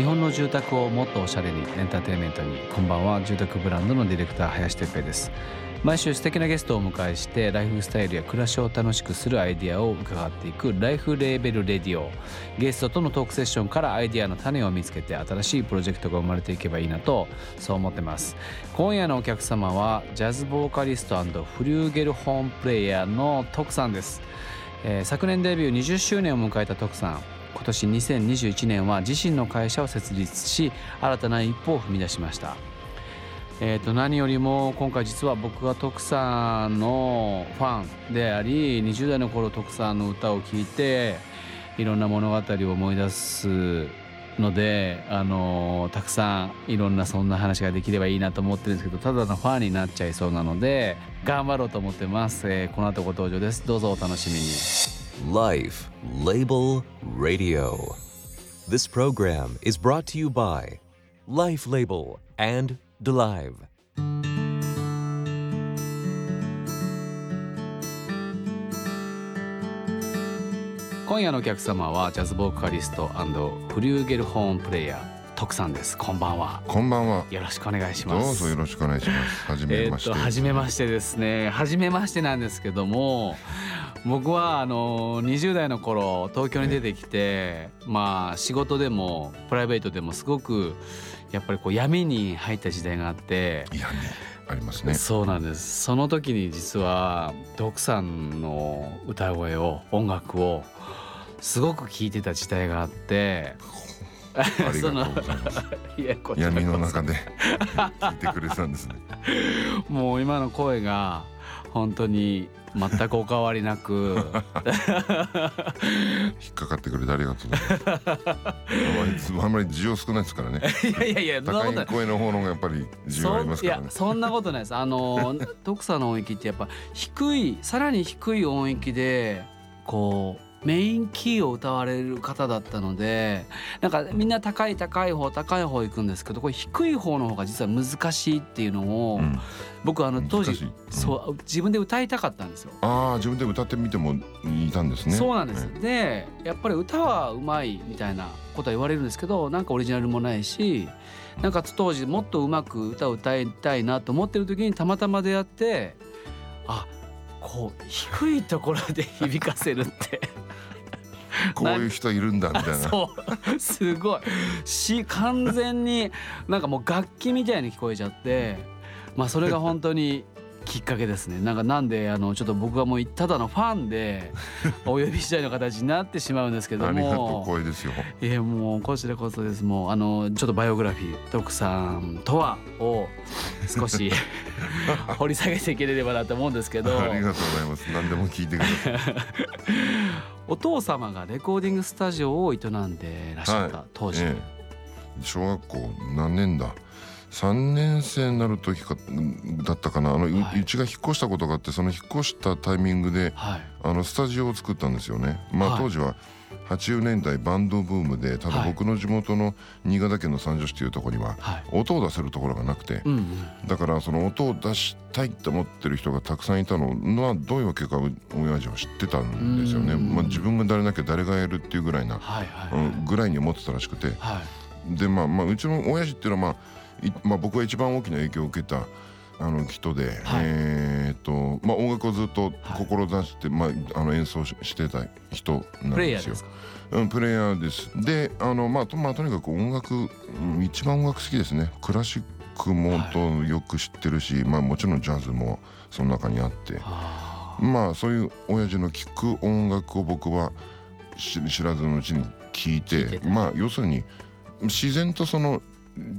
日本の住宅をもっとおしゃれにエンターテインメントに。こんばんは。住宅ブランドのディレクター林哲平です。毎週素敵なゲストをお迎えしてライフスタイルや暮らしを楽しくするアイデアを伺っていくライフレーベルレディオ。ゲストとのトークセッションからアイデアの種を見つけて新しいプロジェクトが生まれていけばいいなとそう思ってます。今夜のお客様はジャズボーカリストフリューゲルホーンプレイヤーの徳さんです、えー、昨年デビュー20周年を迎えた徳さん。今年2021年は自身の会社を設立し新たな一歩を踏み出しました。えー、と何よりも今回実は僕が徳さんのファンであり20代の頃徳さんの歌を聴いていろんな物語を思い出すので、あのたくさんいろんなそんな話ができればいいなと思ってるんですけどただのファンになっちゃいそうなので頑張ろうと思ってます、えー、この後ご登場です。どうぞお楽しみに。Life Label Radio. This program is brought to you by Life Label and Delive. 今夜のお客様はジャズボーカリストフリューゲルホーンプレイヤー徳さんです。こんばんは。こんばんは。よろしくお願いします。どうぞよろしくお願いします。初めまして、えー、初めましてですね。初めましてなんですけども僕はあの20代の頃東京に出てきて、まあ仕事でもプライベートでもすごくやっぱりこう闇に入った時代があって闇ありますね。そうなんです。その時に実は徳さんの歌声を音楽をすごく聴いてた時代があってありがとうございます。闇の中で聞いてくれたんですね。もう今の声が本当に全くお変わりなく。引っかかってくれてありがとうございます。あんまり需要少ないですからね。いやいやいや高い声の方のがやっぱり需要ありますからね。そんなことないです。あの徳さんの音域ってやっぱ低いさらに低い音域でこうメインキーを歌われる方だったのでなんかみんな高い高い方高い方行くんですけどこれ低い方の方が実は難しいっていうのを、うん、僕あの当時、うん、そう自分で歌いたかったんですよ。ああ自分で歌ってみてもいたんですね。そうなんです、ね、でやっぱり歌はうまいみたいなことは言われるんですけどなんかオリジナルもないしなんか当時もっとうまく歌を歌いたいなと思ってる時にたまたま出会ってあこう低いところで響かせるって こういう人いるんだみたいな。そう。すごい。し完全になんかもう楽器みたいに聞こえちゃって。まあそれが本当にきっかけですね。なんかなんであのちょっと僕はもうただのファンで お呼びしたいの形になってしまうんですけども。ありがとう光栄ですよ。いやもうこちらこそです。もうあのちょっとバイオグラフィー徳さんとはを少し 掘り下げていければなと思うんですけど。ありがとうございます。何でも聞いてください。お父様がレコーディングスタジオを営んでらっしゃった、はい、当時、ええ、小学校何年だ？3年生になる時かだったかな。あの、はい、うちが引っ越したことがあってその引っ越したタイミングで、はい、あのスタジオを作ったんですよね。まあ、当時は80年代バンドブームでただ僕の地元の新潟県の三条市というところには音を出せるところがなくて、だからその音を出したいって思ってる人がたくさんいたのはどういうわけか親父は知ってたんですよね。まあ、自分が誰なきゃ誰がやるっていうぐらいな、ぐらいに思ってたらしくて、でまあまあうちの親父っていうのはまあまあ、僕が一番大きな影響を受けたあの人で、はい、えっとまあ、音楽をずっと志して、はい、まあ、あの演奏してた人なんですよ。うん、プレイヤーです。であの、まあとまあ、とにかく音楽一番音楽好きですね。クラシックもとよく知ってるし、はい、まあ、もちろんジャズもその中にあって。まあそういう親父の聴く音楽を僕は知らずのうちに聴いてまあ要するに自然とその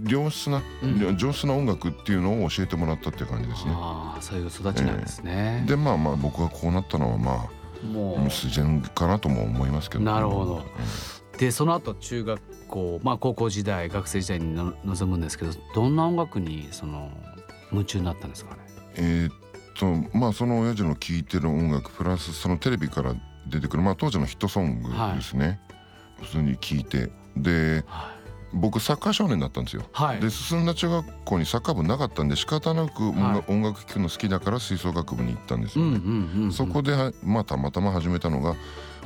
良質な、うん、上質な音楽っていうのを教えてもらったっていう感じですね。ああそういう育ちなんですね。えー、でまあまあ僕がこうなったのはまあもう自然かなとも思いますけど、なるほど。うん、でその後中学校まあ高校時代学生時代にの臨むんですけどどんな音楽にその夢中になったんですかね？えー、っとまあその親父の聴いてる音楽プラスそのテレビから出てくるまあ当時のヒットソングですね。はい、普通に聴いてで。はい僕サッカー少年だったんですよ、はい、で進んだ中学校にサッカー部なかったんで仕方なく音楽聴くの好きだから吹奏楽部に行ったんですよね、そこでまあたまたま始めたのが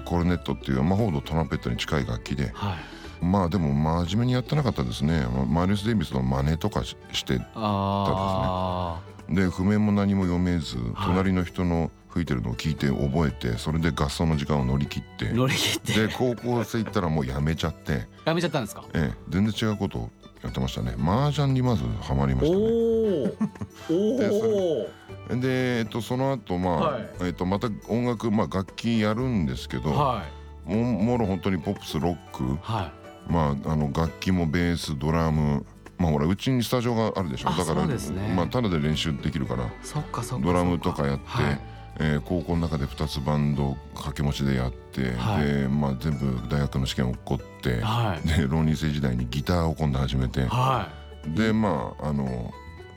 コルネットっていう魔法のトランペットに近い楽器で、はい、まあでも真面目にやってなかったですね。マイルス・デイビスの真似とかしてたですね。で譜面も何も読めず隣の人の吹いてるのを聞いて覚えてそれで合奏の時間を乗り切って乗り切って。で高校生行ったらもうやめちゃって。やめちゃったんですか？ええ。全然違うことやってましたね。麻雀にまずハマりましたね。お おでえっとその後まあ、はい、えっとまた音楽まあ楽器やるんですけど、はい、ももろ本当にポップスロック、はい、まああの楽器もベースドラムまあほらうちにスタジオがあるでしょ。だから、ね、まあただで練習できるからドラムとかやって、はいえー、高校の中で2つバンド掛け持ちでやって、はい、でまあ、全部大学の試験を起こって、はい、で浪人生時代にギターを今度始めて、はい、でまああの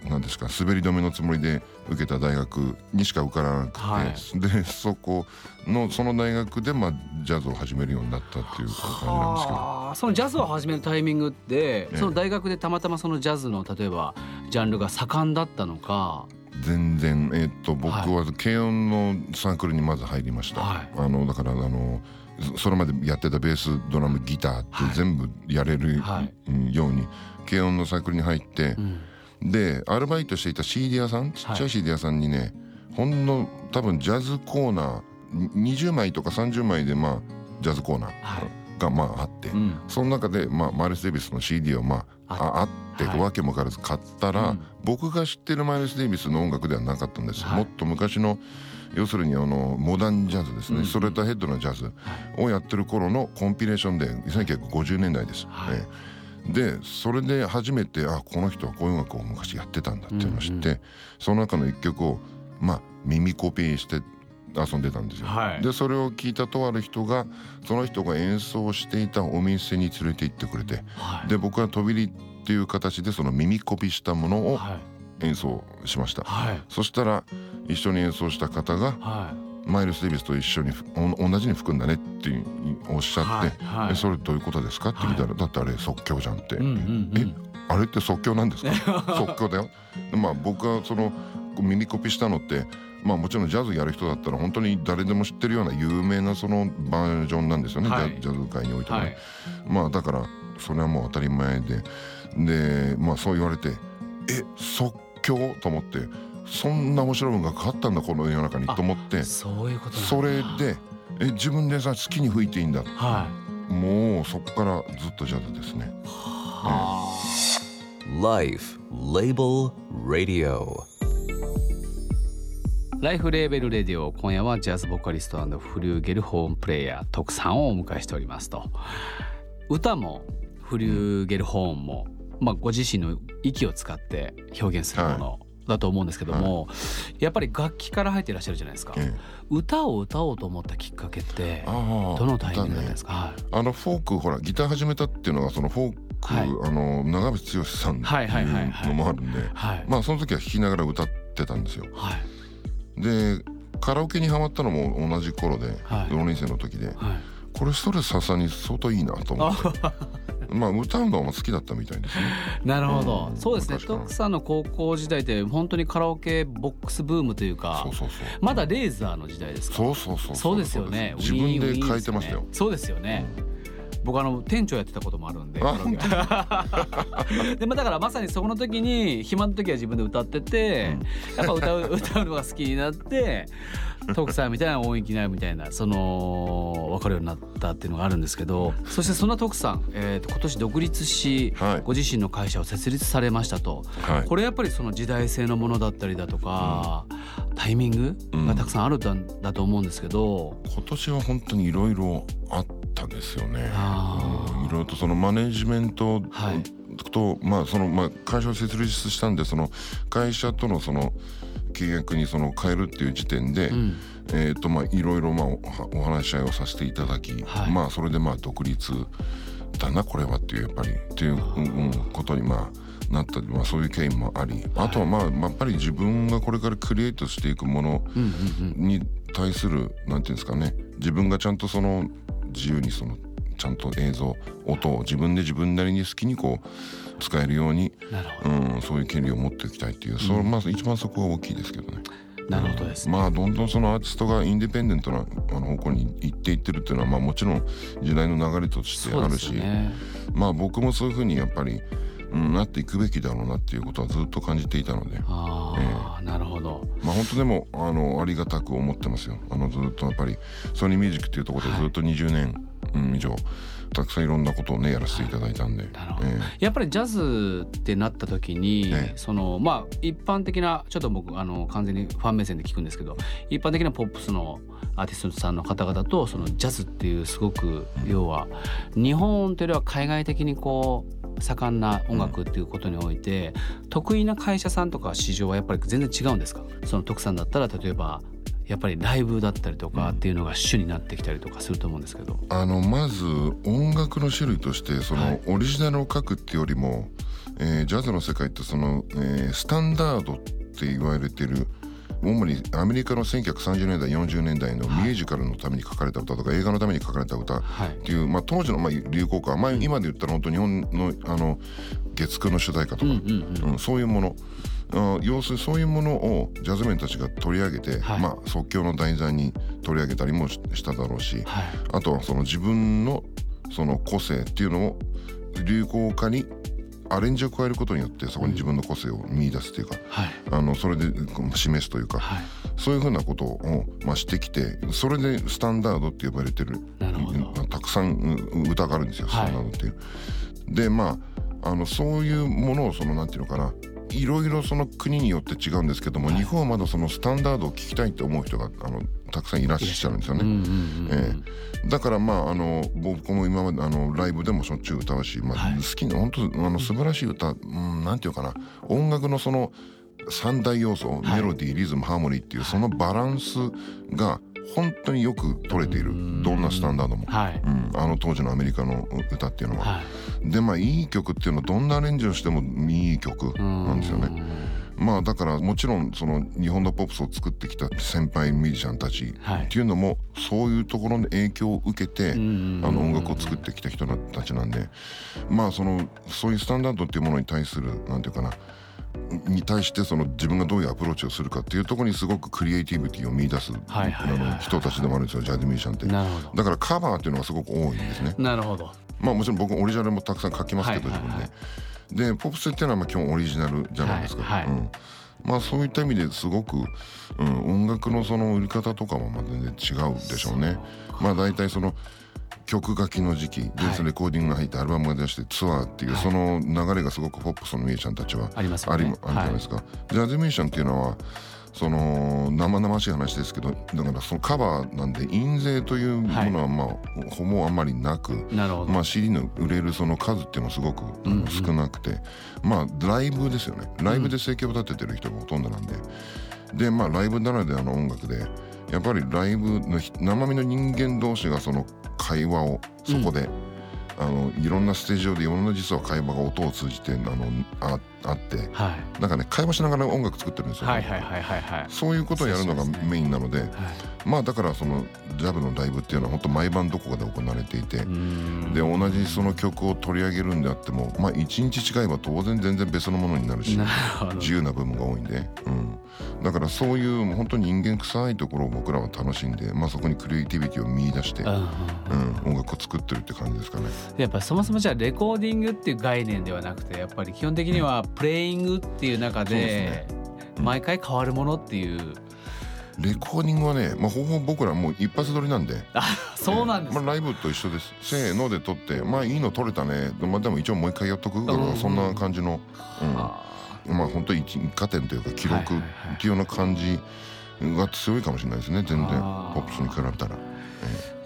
何ですか滑り止めのつもりで受けた大学にしか受からなくて、はい、でそこのその大学で、まあ、ジャズを始めるようになったっていう感じなんですけど。そのジャズを始めるタイミングって、その大学でたまたまそのジャズの例えばジャンルが盛んだったのか全然えっ、と僕は軽音のサークルにまず入りました、はい、あのだからあのそれまでやってたベースドラムギターって全部やれるように軽音のサークルに入って、でアルバイトしていた CD 屋さんちっちゃい CD 屋さんにね、ほんの多分ジャズコーナー20枚とか30枚でまあジャズコーナーがまああって、その中でまあマイルス・デイビスの CD をまああってわけも分からず買ったら、僕が知ってるマイルス・デイビスの音楽ではなかったんです、もっと昔の要するにあのモダンジャズですね、ストレートヘッドのジャズをやってる頃のコンピレーションで1950年代です。はい。でそれで初めてあこの人はこういう音楽を昔やってたんだっていうのを知って、その中の一曲をまあ耳コピーして遊んでたんですよ。はい、でそれを聞いたとある人がその人が演奏していたお店に連れて行ってくれて、はい、で僕は飛び入りっていう形でその耳コピしたものを演奏しました。はい、そしたら一緒に演奏した方が、マイルス・デイビスと一緒に同じに吹くんだねっておっしゃって、はいはい、それどういうことですかって聞いたら、だってあれ即興じゃんって、うんうんうん、えあれって即興なんですか？即興だよ。まあ僕はその耳コピしたのってまあもちろんジャズやる人だったら本当に誰でも知ってるような有名なそのバージョンなんですよね、はい、ジャズ界においては、ね、まあだからそれはもう当たり前で。でまあそう言われてえ即興？と思ってそんな面白いものがかかったんだこの世の中に？と思ってそういうことそれでえ自分でさ好きに吹いていいんだ、はい、もうそこからずっとジャズですね。はあ、Life Label Radio ライフレーベルレディオ今夜はジャズボカリストフリューゲルホームプレイヤー徳さんをお迎えしておりますと。歌もフリューゲルホーンも、まあ、ご自身の息を使って表現するもの、だと思うんですけども、はい、やっぱり楽器から入っていらっしゃるじゃないですか、ええ、歌を歌おうと思ったきっかけってどのタイミングだったんですか、ね。はい、あのフォークほらギター始めたっていうのがそのフォーク、はい、あの長渕剛さんっていうのもあるんで、まあその時は弾きながら歌ってたんですよ。でカラオケにはまったのも同じ頃で、浪人生の時で、これストレス発散に相当いいなと思って。まあ歌うのも好きだったみたいですね。なるほど、うん、そうですね。徳さんの高校時代って本当にカラオケボックスブームというか、そうそうそうまだレーザーの時代ですか？そうそうそうそうですよね。自分で変えてましたよ。そうですよね。僕あの店長やってたこともあるんで でもだからまさにそこの時に暇の時は自分で歌ってて、やっぱ歌う 歌うのが好きになって徳さんみたいな音域になるみたいなその分かるようになったっていうのがあるんですけどそしてそんな徳さん、えー、と今年独立し、はい、ご自身の会社を設立されましたと、はい、これやっぱりその時代性のものだったりだとか、うん、タイミングがたくさんあるんだと思うんですけど、今年は本当にいろいろあったですよね。いろいろとそのマネジメントと、まあそのまあ会社を設立したんでその会社とのその契約にその変えるっていう時点で、うん、えっ、とまあいろいろまあお話し合いをさせていただき、はい、まあそれでまあ独立だなこれはっていうやっぱりっていう、うん、ことにまあなったまあそういう経緯もあり、はい、あとはまあやっぱり自分がこれからクリエイトしていくものに対するなんていうんですかね自分がちゃんとその自由にそのちゃんと映像音を自分で自分なりに好きにこう使えるようにうん、そういう権利を持っていきたいっていう、それまず一番そこが大きいですけどね。なるほどです、ね、まあどんどんそのアーティストがインディペンデントなあの方向に行っていってるっていうのはまあもちろん時代の流れとしてあるし、ね、まあ僕もそういうふうにやっぱりうん、なっていくべきだろうなっていうことはずっと感じていたので。あ、えー、なるほど。まあ本当でもあのありがたく思ってますよ。あのずっとやっぱりソニーミュージックっていうところでずっと20年、はい、うん、以上たくさんいろんなことをねやらせていただいたんで、はいえー、やっぱりジャズってなった時に、えー、そのまあ一般的なちょっと僕あの完全にファン目線で聞くんですけど一般的なポップスのアーティストさんの方々とそのジャズっていうすごく要は日本というよりは海外的にこう盛んな音楽っていうことにおいて、得意な会社さんとか市場はやっぱり全然違うんですか？その徳さんだったら例えばやっぱりライブだったりとかっていうのが主になってきたりとかすると思うんですけど、あのまず音楽の種類としてそのオリジナルを書くっていうよりも、はい、えー、ジャズの世界ってその、えー、スタンダードって言われてる主にアメリカの1930年代40年代のミュージカルのために書かれた歌とか映画のために書かれた歌っていう、まあ、当時のまあ流行歌、まあ、今で言ったら本当日本のあの月9の主題歌とか、うん、そういうもの。要するにそういうものをジャズメンたちが取り上げて、はい、まあ、即興の題材に取り上げたりもしただろうし、はい、あとはその自分のその個性っていうのを流行歌にアレンジを加えることによってそこに自分の個性を見出すというか、はい、あのそれで示すというか、はい、そういうふうなことを、まあ、してきてそれでスタンダードって呼ばれてるたくさん歌があるんですよ、スタンダードっていう。でまああのそういうものをそのなんていうのかないろいろその国によって違うんですけども、はい、日本はまだそのスタンダードを聞きたいって思う人があのたくさんいらっしゃるんですよね。えー、だからまああの僕も今まであのライブでもしょっちゅう歌うし、まあ、好きな本当あの素晴らしい歌、うん、なんていうかな。音楽のその三大要素、メロディーリズムハーモニーっていうそのバランスが本当によく取れているどんなスタンダードも、はい、うん、あの当時のアメリカの歌っていうのは。はい、でまあいい曲っていうのはどんなアレンジをしてもいい曲なんですよね。まあだからもちろんその日本のポップスを作ってきた先輩ミュージシャンたちっていうのもそういうところの影響を受けてあの音楽を作ってきた人たちなんでまあそのそういうスタンダードっていうものに対するなんていうかなに対してその自分がどういうアプローチをするかっていうところにすごくクリエイティビティを見出す人たちでもあるんですよ。ジャズミュージシャンって。だからカバーっていうのがすごく多いんですね。なるほど。まあもちろん僕オリジナルもたくさん書きますけど自分で。でポップスっていうのはまあ基本オリジナルじゃないですか、はいはい、うん。まあそういった意味ですごく、うん、音楽のその売り方とかもまあ全然違うでしょうね。まあ大体その曲書きの時期で、はい、レコーディングが入ってアルバムが出してツアーっていう、その流れがすごくポップスのミュージシャンたちはありますよね。あるじゃないですか。はい、ジャズミュージシャンっていうのはその生々しい話ですけどだからそのカバーなんで印税というものはまあ、ほぼあんまりなくまあ CD の売れるその数っていうのはすごく少なくて、まあライブですよね。ライブで生計を立ててる人がほとんどなんで、でまあライブならではの音楽でやっぱりライブの生身の人間同士がその会話をそこで、うん。あのいろんなステージ上でいろんな実は会話が音を通じてあのああって、はい、なんかね会話しながら音楽作ってるんですよ、ね、はいはいはいはい、はい、そういうことをやるのがメインなので、ねはい、まあだからそのジャブのライブっていうのは本当毎晩どこかで行われていてで同じその曲を取り上げるんであってもまあ一日違えば当然全然別のものになるし自由な部分が多いんで、うん、だからそういう本当に人間臭いところを僕らは楽しんで、まあ、そこにクリエイティビティを見出して、うん、音楽を作ってるって感じですかね。やっぱそもそもじゃあレコーディングっていう概念ではなくてやっぱり基本的にはプレイングっていう中で毎回変わるものっていう。レコーディングはね、まあ、ほぼ僕らもう一発撮りなんで。あそうなんです、まあ、ライブと一緒です。せーので撮ってまあいいの撮れたね、まあ、でも一応もう一回やっとく。から、そんな感じの、うん、まあ本当に一加点というか記録っていうような感じが強いかもしれないですね。全然ポップスに比べたら。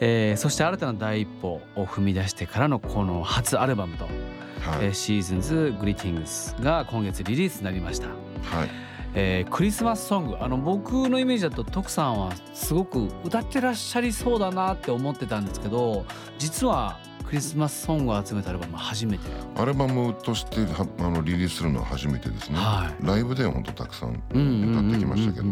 えー、そして新たな第一歩を踏み出してからのこの初アルバムと「はい、えー、シーズンズ・グリティングス」が今月リリースになりました。はい。えー、クリスマスソング。あの僕のイメージだと徳さんはすごく歌ってらっしゃりそうだなって思ってたんですけど実はクリスマスソングを集めたアルバム初めて。アルバムとしてあのリリースするのは初めてですね、はい、ライブでは本当たくさん歌ってきましたけど。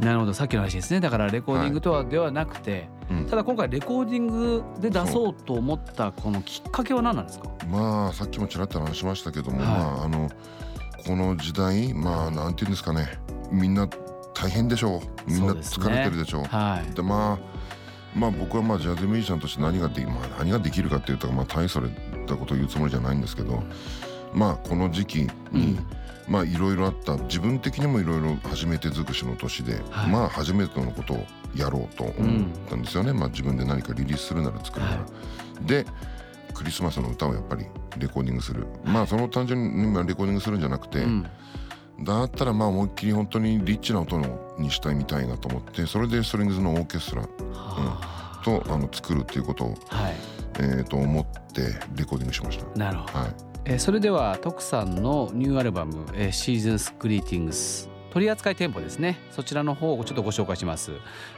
なるほど。さっきの話ですね。だからレコーディングとはではなくて、はい、ただ今回レコーディングで出そうと思ったこのきっかけは何なんですか？まあさっきもちらっと話しましたけども、はい、まああのこの時代まあなんていうんですかね。みんな大変でしょう。みんな疲れてるでしょう。で、ね。はい、まあまあ僕はまあジャズミュージシャンとして何がで,、まあ、何ができるかっていうとまあ大それたことを言うつもりじゃないんですけど、まあこの時期に、いろいろあった自分的にもいろいろ初めて尽くしの年で、はい、まあ初めてのことをやろうと思ったんですよね、うん、まあ自分で何かリリースするなら作るなら。はい、でクリスマスの歌をやっぱりレコーディングする、まあその単純にレコーディングするんじゃなくて、うんだったらまあ思いっきり本当にリッチな音にしたいみたいなと思ってそれでストリングスのオーケストラ、うん、とあの作るっていうことを、はい、えー、と思ってレコーディングしました。なるほど、はい。えー、それでは徳さんのニューアルバム「えー、シーズンスクリーティングス」取扱店舗ですね。そちらの方をちょっとご紹介します、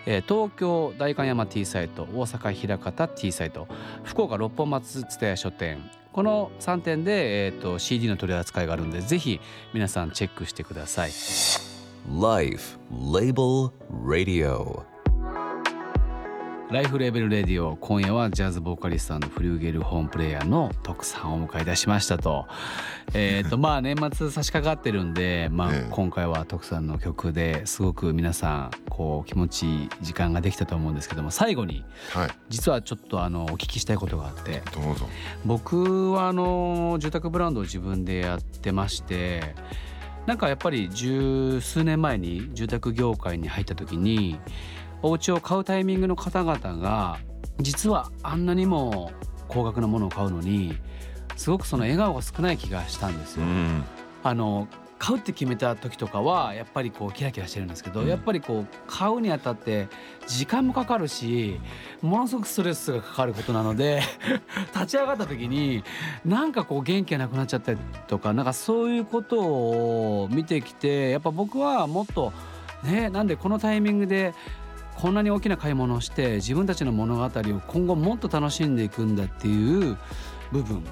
えー、東京代官山 T サイト大阪枚方 T サイト福岡六本松蔦屋書店この3点で、えーと、CD の取り扱いがあるんでぜひ皆さんチェックしてください。Life Label Radio ライフレーベルレディオ今夜はジャズボーカリストフリューゲルホームプレイヤーの徳さんをお迎えいたしましたと。えっと まあ年末差し掛かってるんで、まあ、今回は徳さんの曲ですごく皆さんこう気持ちいい時間ができたと思うんですけども最後に、はい、実はちょっとあのお聞きしたいことがあって。どうぞ。僕はあの住宅ブランドを自分でやってましてなんかやっぱり十数年前に住宅業界に入った時にお家を買うタイミングの方々が実はあんなにも高額なものを買うのにすごくその笑顔が少ない気がしたんですよ。うん、あの買うって決めた時とかはやっぱりこうキラキラしてるんですけど、うん、やっぱりこう買うにあたって時間もかかるしものすごくストレスがかかることなので 立ち上がった時になんかこう元気がなくなっちゃったりとかなんかそういうことを見てきてやっぱ僕はもっとねなんでこのタイミングでこんなに大きな買い物をして自分たちの物語を今後もっと楽しんでいくんだっていう部分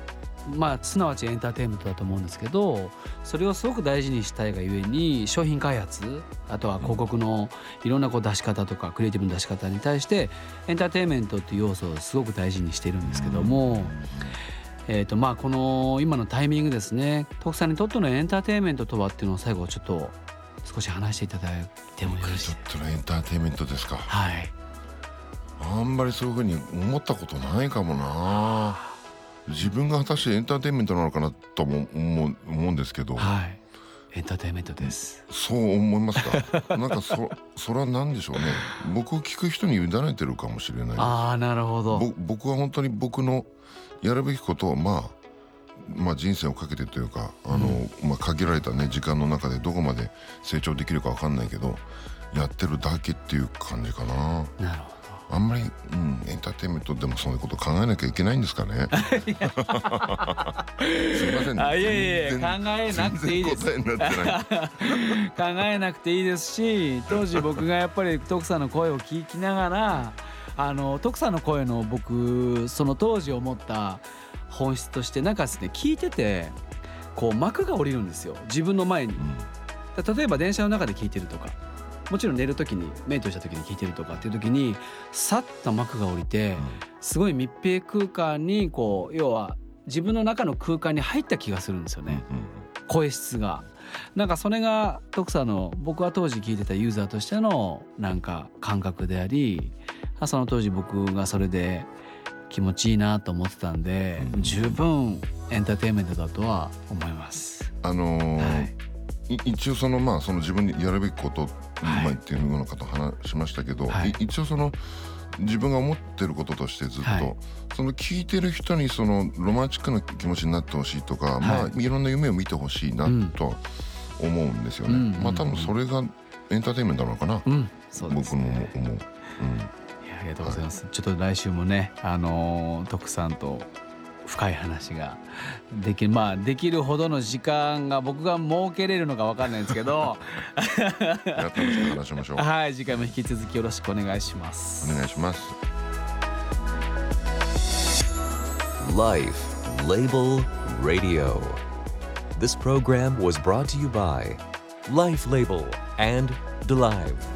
まあすなわちエンターテインメントだと思うんですけどそれをすごく大事にしたいがゆえに商品開発あとは広告のいろんなこう出し方とかクリエイティブの出し方に対してエンターテインメントっていう要素をすごく大事にしてるんですけども。えーとまあ、この今のタイミングですね徳さんにとってのエンターテインメントとはっていうのを最後ちょっと少し話していただいてもよろしい？ですか。エンターテインメントですか。はい。あんまりそういうふうに思ったことないかもな。自分が果たしてエンターテインメントなのかなとも思う思うんですけど。はい。エンターテインメントです。そう思いますか？なんかそそれは何でしょうね。僕を聞く人に委ねてるかもしれないああなるほど。僕は本当に僕のやるべきことをまあまあ、人生をかけてというかあの、うん、まあ、限られた、ね、時間の中でどこまで成長できるか分かんないけどやってるだけっていう感じかな。なるほどあんまり、うん、エンターテインメントでもそういうこと考えなきゃいけないんですかね。すいません、あいやいや考えなくていいです。考えなくていいですし、当時僕がやっぱり徳さんの声を聞きながら、あの徳さんの声の僕その当時思った本質としてなんかですね聞いててこう幕が下りるんですよ。自分の前に。例えば電車の中で聞いてるとか。もちろん寝る時にメイトした時に聞いてるとかっていう時にさっと幕が下りてすごい密閉空間にこう要は自分の中の空間に入った気がするんですよね、声質が。なんかそれが徳さんの僕は当時聞いてたユーザーとしてのなんか感覚でありその当時僕がそれで気持ちいいなと思ってたんで、うん、十分エンターテインメントだとは思います。あのーはい、一応そのまあその自分にやるべきこと、はい、まあっていうのかと話しましたけど、はい、一応その自分が思ってることとしてずっと、はい、その聞いてる人にそのロマンチックな気持ちになってほしいとか、はい、まあいろんな夢を見てほしいなと思うんですよね。うん、まあ多分それがエンターテインメントなのかな、うん。ね、僕の思う。うん。ありがとうございます、はい、ちょっと来週もねあの徳さんと深い話ができるまあできるほどの時間が僕が設けれるのか分かんないんですけど。楽しく話しましょう。はい次回も引き続きよろしくお願いします。お願いします。Life Label Radio. This program was brought to you by Life Label and DeLive